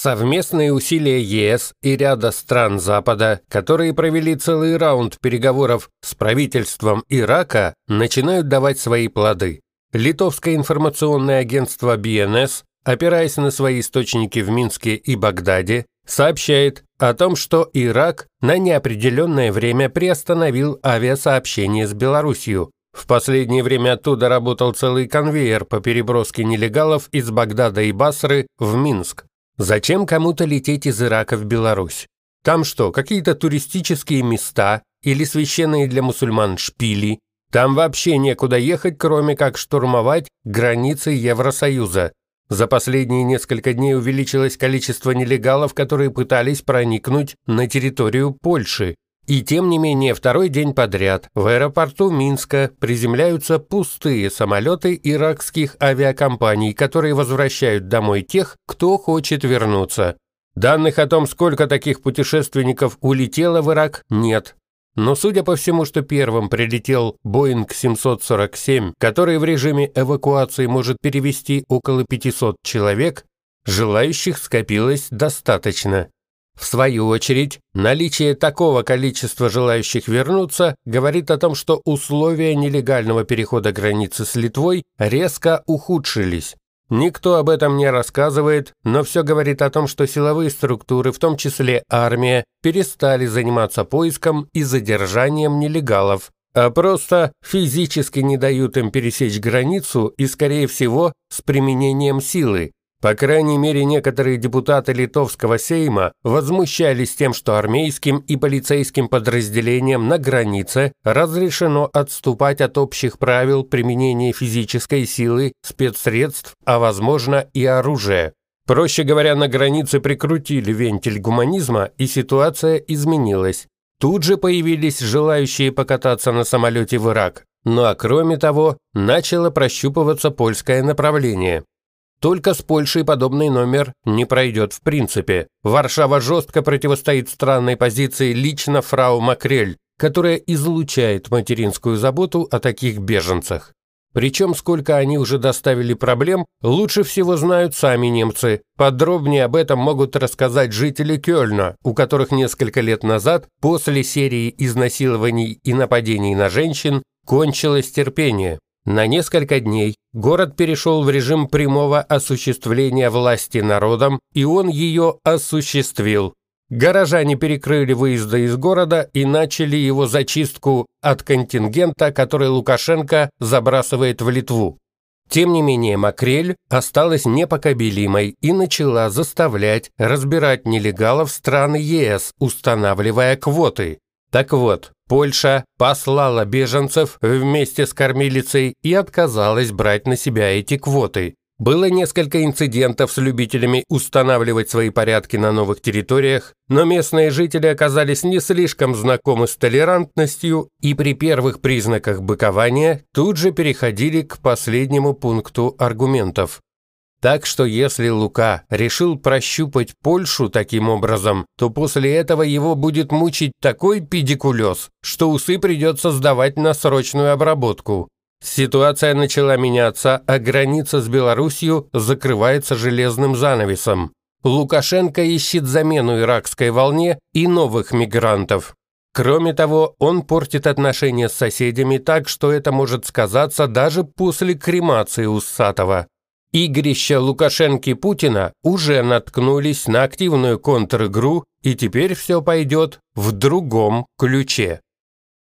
Совместные усилия ЕС и ряда стран Запада, которые провели целый раунд переговоров с правительством Ирака, начинают давать свои плоды. Литовское информационное агентство БНС, опираясь на свои источники в Минске и Багдаде, сообщает о том, что Ирак на неопределенное время приостановил авиасообщение с Белоруссией. В последнее время оттуда работал целый конвейер по переброске нелегалов из Багдада и Басры в Минск. Зачем кому-то лететь из Ирака в Беларусь? Там что, какие-то туристические места или священные для мусульман шпили? Там вообще некуда ехать, кроме как штурмовать границы Евросоюза. За последние несколько дней увеличилось количество нелегалов, которые пытались проникнуть на территорию Польши. И тем не менее, второй день подряд в аэропорту Минска приземляются пустые самолеты иракских авиакомпаний, которые возвращают домой тех, кто хочет вернуться. Данных о том, сколько таких путешественников улетело в Ирак, нет. Но судя по всему, что первым прилетел Boeing 747, который в режиме эвакуации может перевести около 500 человек, желающих скопилось достаточно. В свою очередь, наличие такого количества желающих вернуться говорит о том, что условия нелегального перехода границы с Литвой резко ухудшились. Никто об этом не рассказывает, но все говорит о том, что силовые структуры, в том числе армия, перестали заниматься поиском и задержанием нелегалов, а просто физически не дают им пересечь границу и, скорее всего, с применением силы, по крайней мере, некоторые депутаты Литовского Сейма возмущались тем, что армейским и полицейским подразделениям на границе разрешено отступать от общих правил применения физической силы, спецсредств, а возможно и оружия. Проще говоря, на границе прикрутили вентиль гуманизма, и ситуация изменилась. Тут же появились желающие покататься на самолете в Ирак. Ну а кроме того, начало прощупываться польское направление. Только с Польшей подобный номер не пройдет в принципе. Варшава жестко противостоит странной позиции лично фрау Макрель, которая излучает материнскую заботу о таких беженцах. Причем, сколько они уже доставили проблем, лучше всего знают сами немцы. Подробнее об этом могут рассказать жители Кёльна, у которых несколько лет назад, после серии изнасилований и нападений на женщин, кончилось терпение. На несколько дней город перешел в режим прямого осуществления власти народом, и он ее осуществил. Горожане перекрыли выезды из города и начали его зачистку от контингента, который Лукашенко забрасывает в Литву. Тем не менее, Макрель осталась непокобелимой и начала заставлять разбирать нелегалов страны ЕС, устанавливая квоты. Так вот, Польша послала беженцев вместе с кормилицей и отказалась брать на себя эти квоты. Было несколько инцидентов с любителями устанавливать свои порядки на новых территориях, но местные жители оказались не слишком знакомы с толерантностью и при первых признаках быкования тут же переходили к последнему пункту аргументов. Так что если Лука решил прощупать Польшу таким образом, то после этого его будет мучить такой педикулез, что усы придется сдавать на срочную обработку. Ситуация начала меняться, а граница с Белоруссией закрывается железным занавесом. Лукашенко ищет замену иракской волне и новых мигрантов. Кроме того, он портит отношения с соседями так, что это может сказаться даже после кремации Уссатова. Игрища Лукашенки Путина уже наткнулись на активную контр-игру, и теперь все пойдет в другом ключе.